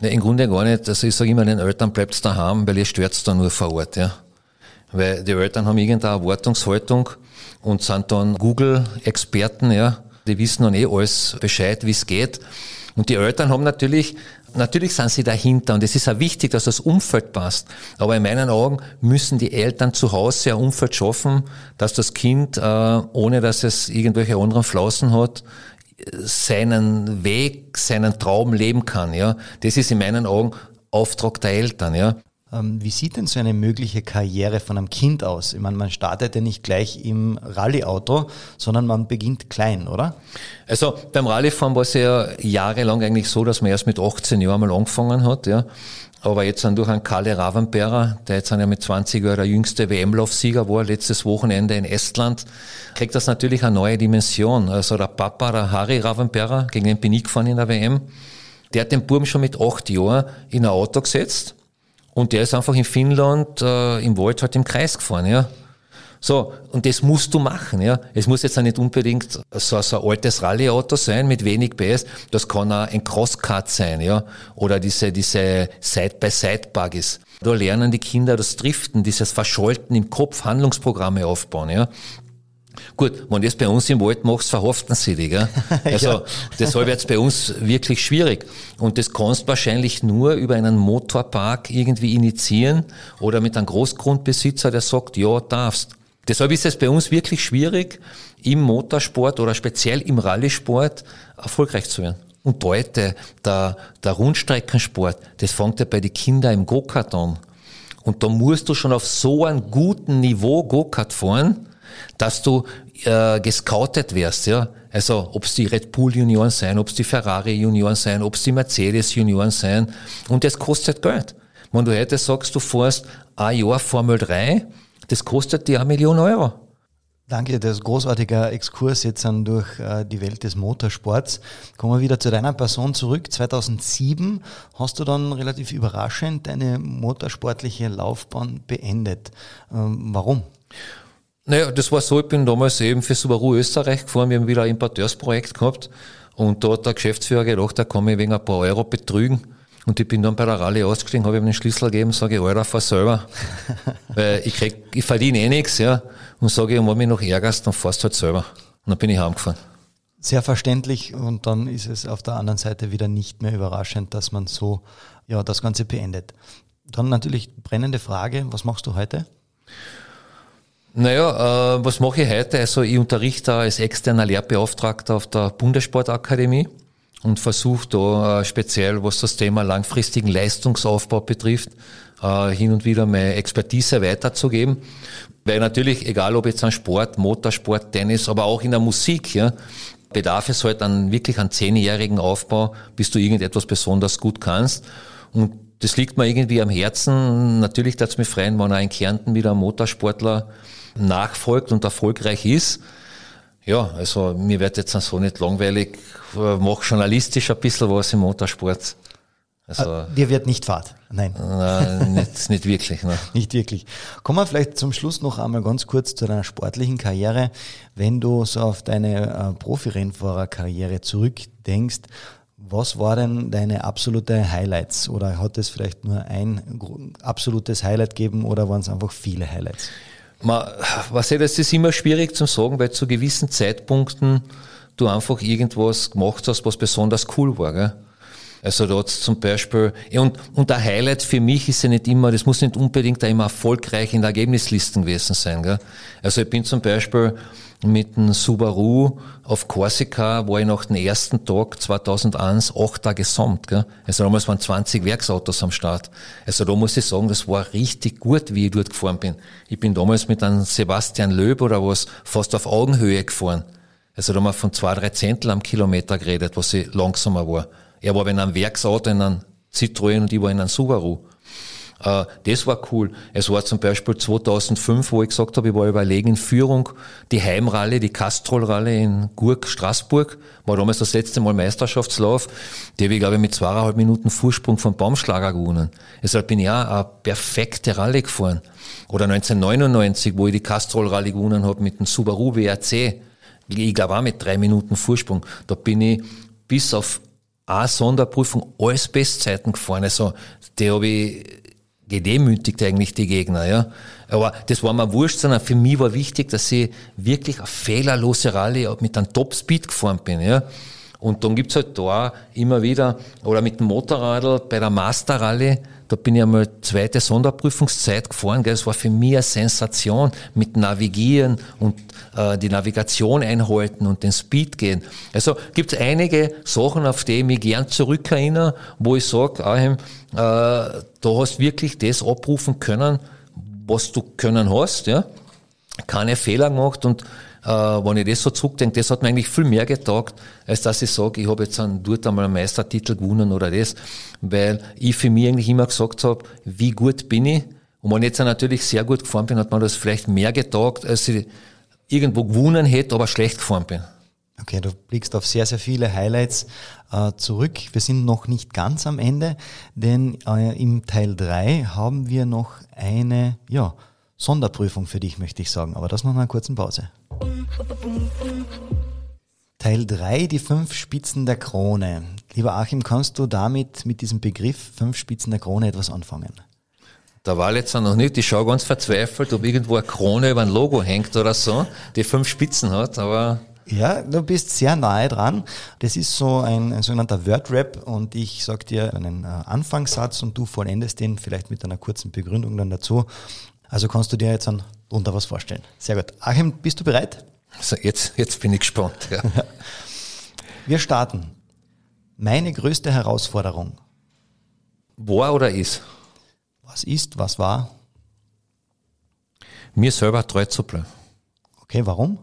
Ne, Im Grunde gar nicht. Also ich sage immer den Eltern, bleibt daheim, weil ihr stört da nur vor Ort. Ja. Weil die Eltern haben irgendeine Erwartungshaltung und sind dann Google-Experten, ja. Die wissen dann eh alles Bescheid, wie es geht. Und die Eltern haben natürlich Natürlich sind sie dahinter und es ist auch wichtig, dass das Umfeld passt. Aber in meinen Augen müssen die Eltern zu Hause ein Umfeld schaffen, dass das Kind, äh, ohne dass es irgendwelche anderen Flausen hat, seinen Weg, seinen Traum leben kann. Ja, das ist in meinen Augen Auftrag der Eltern. Ja. Ähm, wie sieht denn so eine mögliche Karriere von einem Kind aus? Ich meine, man startet ja nicht gleich im Rallyeauto, sondern man beginnt klein, oder? Also beim Rallyefahren war es ja jahrelang eigentlich so, dass man erst mit 18 Jahren mal angefangen hat, ja. Aber jetzt dann durch einen Kalle Ravenberger, der jetzt ja mit 20 Jahren der jüngste WM-Laufsieger war, letztes Wochenende in Estland, kriegt das natürlich eine neue Dimension. Also der Papa, der Harry Ravenberger, gegen den bin ich gefahren in der WM, der hat den Burm schon mit acht Jahren in ein Auto gesetzt und der ist einfach in Finnland äh, im Wald halt im Kreis gefahren, ja. So, und das musst du machen, ja. Es muss jetzt auch nicht unbedingt so, so ein altes Rallyeauto sein mit wenig PS. Das kann auch ein Crosskart sein, ja. Oder diese, diese Side-by-Side-Buggies. Da lernen die Kinder das Driften, dieses Verscholten im Kopf, Handlungsprogramme aufbauen, ja. Gut, wenn du das bei uns im Wald machst, verhaften sie dich. Gell? Also ja. deshalb wird es bei uns wirklich schwierig. Und das kannst du wahrscheinlich nur über einen Motorpark irgendwie initiieren oder mit einem Großgrundbesitzer, der sagt, ja, darfst. Deshalb ist es bei uns wirklich schwierig, im Motorsport oder speziell im Rallye-Sport erfolgreich zu werden. Und heute, der, der Rundstreckensport, das fängt ja bei den Kindern im Go-Kart an. Und da musst du schon auf so einem guten Niveau Go-Kart fahren, dass du äh, gescoutet wirst, ja. Also ob es die Red Bull Junioren sein, ob es die Ferrari Junioren sein, ob es die Mercedes Junioren sein. Und das kostet Geld. Wenn du heute sagst, du fährst ein Jahr Formel 3, das kostet dir eine Million Euro. Danke, das ist großartiger Exkurs jetzt dann durch äh, die Welt des Motorsports. Kommen wir wieder zu deiner Person zurück. 2007 hast du dann relativ überraschend deine motorsportliche Laufbahn beendet. Ähm, warum? Naja, das war so, ich bin damals eben für Subaru Österreich gefahren, wir haben wieder ein Importeursprojekt gehabt und da hat der Geschäftsführer gedacht, da kann mich wegen ein paar Euro betrügen. Und ich bin dann bei der Rallye ausgestiegen, habe ihm den Schlüssel gegeben, sage ich, Alter, fahr selber. Weil ich krieg, ich verdiene eh nichts, ja. Und sage, wenn du mich noch ärgerst, dann fahrst du halt selber. Und dann bin ich heimgefahren. Sehr verständlich und dann ist es auf der anderen Seite wieder nicht mehr überraschend, dass man so, ja, das Ganze beendet. Dann natürlich brennende Frage, was machst du heute? Naja, äh, was mache ich heute? Also ich unterrichte als externer Lehrbeauftragter auf der Bundessportakademie und versuche da äh, speziell, was das Thema langfristigen Leistungsaufbau betrifft, äh, hin und wieder meine Expertise weiterzugeben. Weil natürlich, egal ob jetzt an Sport, Motorsport, Tennis, aber auch in der Musik, ja, bedarf es halt an wirklich an zehnjährigen Aufbau, bis du irgendetwas besonders gut kannst. Und das liegt mir irgendwie am Herzen. Natürlich darf es mich freuen, wenn auch in Kärnten wieder ein Motorsportler nachfolgt und erfolgreich ist. Ja, also mir wird jetzt so nicht langweilig, mache journalistisch ein bisschen was im Motorsport. Also, ah, dir wird nicht Fahrt? Nein. Nein, nicht, nicht wirklich. Ne. nicht wirklich. Kommen wir vielleicht zum Schluss noch einmal ganz kurz zu deiner sportlichen Karriere. Wenn du so auf deine äh, Profirennfahrerkarriere zurückdenkst, was war denn deine absolute Highlights? Oder hat es vielleicht nur ein absolutes Highlight gegeben oder waren es einfach viele Highlights? Man, was ich, das ist immer schwierig zu sagen, weil zu gewissen Zeitpunkten du einfach irgendwas gemacht hast, was besonders cool war. Gell? Also da zum Beispiel, und, und der Highlight für mich ist ja nicht immer, das muss nicht unbedingt immer erfolgreich in der Ergebnislisten gewesen sein. Gell? Also ich bin zum Beispiel mit dem Subaru auf Korsika war ich nach dem ersten Tag 2001 acht Tage gesamt. Gell? Also damals waren 20 Werksautos am Start. Also da muss ich sagen, das war richtig gut, wie ich dort gefahren bin. Ich bin damals mit einem Sebastian Löb oder was fast auf Augenhöhe gefahren. Also da haben wir von zwei, drei Zehntel am Kilometer geredet, was ich langsamer war. Er war in einem Werksauto in einem Citroën und ich war in einem Subaru. Äh, das war cool. Es war zum Beispiel 2005, wo ich gesagt habe, ich war überlegen in Führung, die Heimralle, die Castrol-Ralle in Gurk, Straßburg, war damals das letzte Mal Meisterschaftslauf, die habe ich, glaube ich, mit zweieinhalb Minuten Vorsprung vom Baumschlager gewonnen. Deshalb bin ich auch eine perfekte Ralle gefahren. Oder 1999, wo ich die Castrol-Ralle gewonnen habe mit dem Subaru WRC, ich glaube auch mit drei Minuten Vorsprung. Da bin ich bis auf eine Sonderprüfung alles Bestzeiten gefahren. Also, die habe ich gedemütigt eigentlich die Gegner, ja. Aber das war mir wurscht, sondern für mich war wichtig, dass ich wirklich eine fehlerlose Rallye mit einem Top-Speed gefahren bin, ja. Und dann gibt's halt da immer wieder, oder mit dem Motorradl bei der Master Rallye, da bin ich einmal zweite Sonderprüfungszeit gefahren, gell. das war für mich eine Sensation mit Navigieren und äh, die Navigation einhalten und den Speed gehen. Also gibt's einige Sachen, auf die ich mich gern zurückerinnere, wo ich sage, äh, da hast wirklich das abrufen können, was du können hast, ja. Keine Fehler gemacht und äh, wenn ich das so zurückdenke, das hat mir eigentlich viel mehr getaugt, als dass ich sage, ich habe jetzt einen, dort einmal einen Meistertitel gewonnen oder das, weil ich für mich eigentlich immer gesagt habe, wie gut bin ich. Und wenn ich jetzt natürlich sehr gut gefahren bin, hat man das vielleicht mehr getaugt, als ich irgendwo gewonnen hätte, aber schlecht gefahren bin. Okay, du blickst auf sehr, sehr viele Highlights äh, zurück. Wir sind noch nicht ganz am Ende, denn äh, im Teil 3 haben wir noch eine ja, Sonderprüfung für dich, möchte ich sagen. Aber das nach einer kurzen Pause. Teil 3, die fünf Spitzen der Krone. Lieber Achim, kannst du damit, mit diesem Begriff fünf Spitzen der Krone etwas anfangen? Da war jetzt noch nicht, ich schaue ganz verzweifelt, ob irgendwo eine Krone über ein Logo hängt oder so, die fünf Spitzen hat, aber ja, du bist sehr nahe dran. Das ist so ein, ein sogenannter Word-Rap und ich sag dir einen äh, Anfangssatz und du vollendest den vielleicht mit einer kurzen Begründung dann dazu. Also kannst du dir jetzt dann unter was vorstellen. Sehr gut. Achim, bist du bereit? Also jetzt, jetzt bin ich gespannt. Ja. Wir starten. Meine größte Herausforderung. War oder ist? Was ist, was war? Mir selber treu zu bleiben. Okay, warum?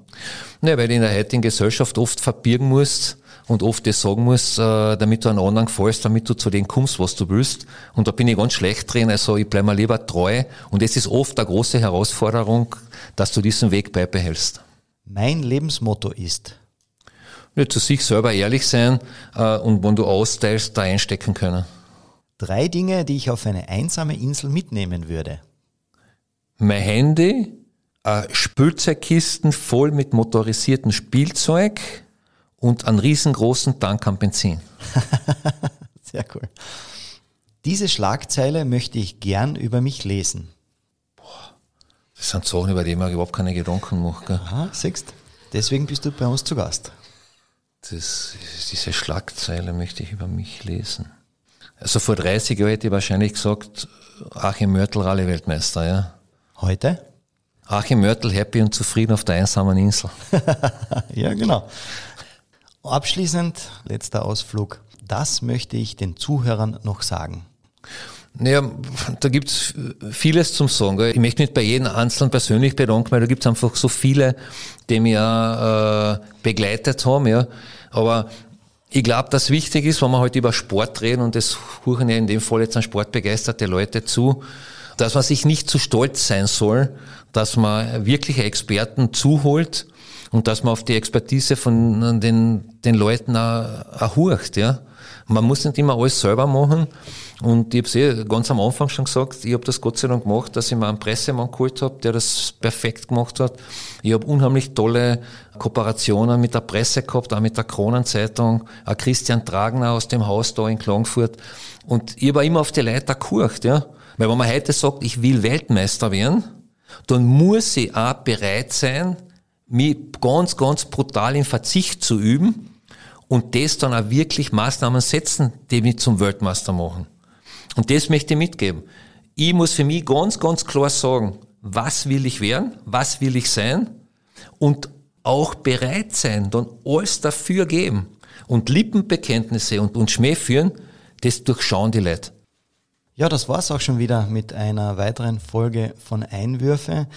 Ja, weil in der heutigen Gesellschaft oft verbirgen musst und oft das sagen musst, äh, damit du einen anderen gefällst, damit du zu dem kommst, was du willst. Und da bin ich ganz schlecht drin, also ich bleib mir lieber treu. Und es ist oft eine große Herausforderung, dass du diesen Weg beibehältst. Mein Lebensmotto ist? Zu sich selber ehrlich sein äh, und wenn du austeilst, da einstecken können. Drei Dinge, die ich auf eine einsame Insel mitnehmen würde. Mein Handy, äh, Spülzeugkisten voll mit motorisiertem Spielzeug und einen riesengroßen Tank an Benzin. Sehr cool. Diese Schlagzeile möchte ich gern über mich lesen. Boah, das sind Sachen, über die man überhaupt keine Gedanken macht. Gell? Aha, siehst Deswegen bist du bei uns zu Gast. Das, diese Schlagzeile möchte ich über mich lesen. Also vor 30 Jahren hätte ich wahrscheinlich gesagt, Achim Mörtel Rallye-Weltmeister, ja. Heute? Achim Mörtel happy und zufrieden auf der einsamen Insel. ja, genau. Abschließend, letzter Ausflug. Das möchte ich den Zuhörern noch sagen. Naja, da gibt's vieles zum Sagen. Ich möchte mich bei jedem Einzelnen persönlich bedanken, weil da gibt's einfach so viele, die mich auch, äh, begleitet haben. Ja. Aber ich glaube, dass wichtig ist, wenn wir heute über Sport reden, und das huchen ja in dem Fall jetzt an sportbegeisterte Leute zu, dass man sich nicht zu stolz sein soll, dass man wirkliche Experten zuholt und dass man auf die Expertise von den, den Leuten auch, auch hurcht, ja. Man muss nicht immer alles selber machen. Und ich habe eh ganz am Anfang schon gesagt, ich habe das Gott sei Dank gemacht, dass ich mir einen Pressemann geholt habe, der das perfekt gemacht hat. Ich habe unheimlich tolle Kooperationen mit der Presse gehabt, auch mit der Kronenzeitung, auch Christian Tragner aus dem Haus da in Klagenfurt. Und ich habe immer auf die Leute gehorcht, ja. Weil wenn man heute sagt, ich will Weltmeister werden, dann muss ich auch bereit sein, mich ganz, ganz brutal in Verzicht zu üben und das dann auch wirklich Maßnahmen setzen, die mich zum Weltmeister machen. Und das möchte ich mitgeben. Ich muss für mich ganz, ganz klar sagen, was will ich werden, was will ich sein und auch bereit sein, dann alles dafür geben. Und Lippenbekenntnisse und, und Schmäh führen, das durchschauen die Leute. Ja, das war's auch schon wieder mit einer weiteren Folge von Einwürfe.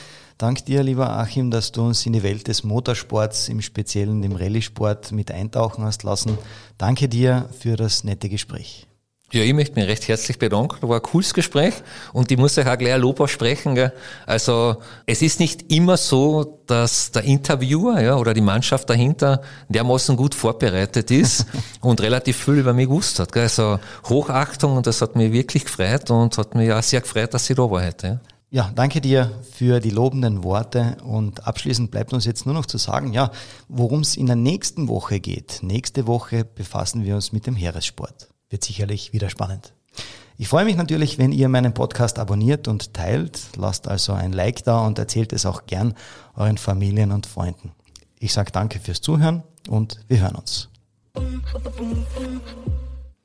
Dank dir, lieber Achim, dass du uns in die Welt des Motorsports, im Speziellen dem Rallye-Sport, mit eintauchen hast lassen. Danke dir für das nette Gespräch. Ja, ich möchte mich recht herzlich bedanken. War ein cooles Gespräch und ich muss euch auch gleich ein Lob aussprechen. Gell? Also es ist nicht immer so, dass der Interviewer ja, oder die Mannschaft dahinter dermaßen gut vorbereitet ist und relativ viel über mich gewusst hat. Gell? Also Hochachtung und das hat mich wirklich gefreut und hat mich auch sehr gefreut, dass ich da war heute. Ja. Ja, danke dir für die lobenden Worte und abschließend bleibt uns jetzt nur noch zu sagen, ja, worum es in der nächsten Woche geht. Nächste Woche befassen wir uns mit dem Heeressport. Wird sicherlich wieder spannend. Ich freue mich natürlich, wenn ihr meinen Podcast abonniert und teilt. Lasst also ein Like da und erzählt es auch gern euren Familien und Freunden. Ich sage danke fürs Zuhören und wir hören uns.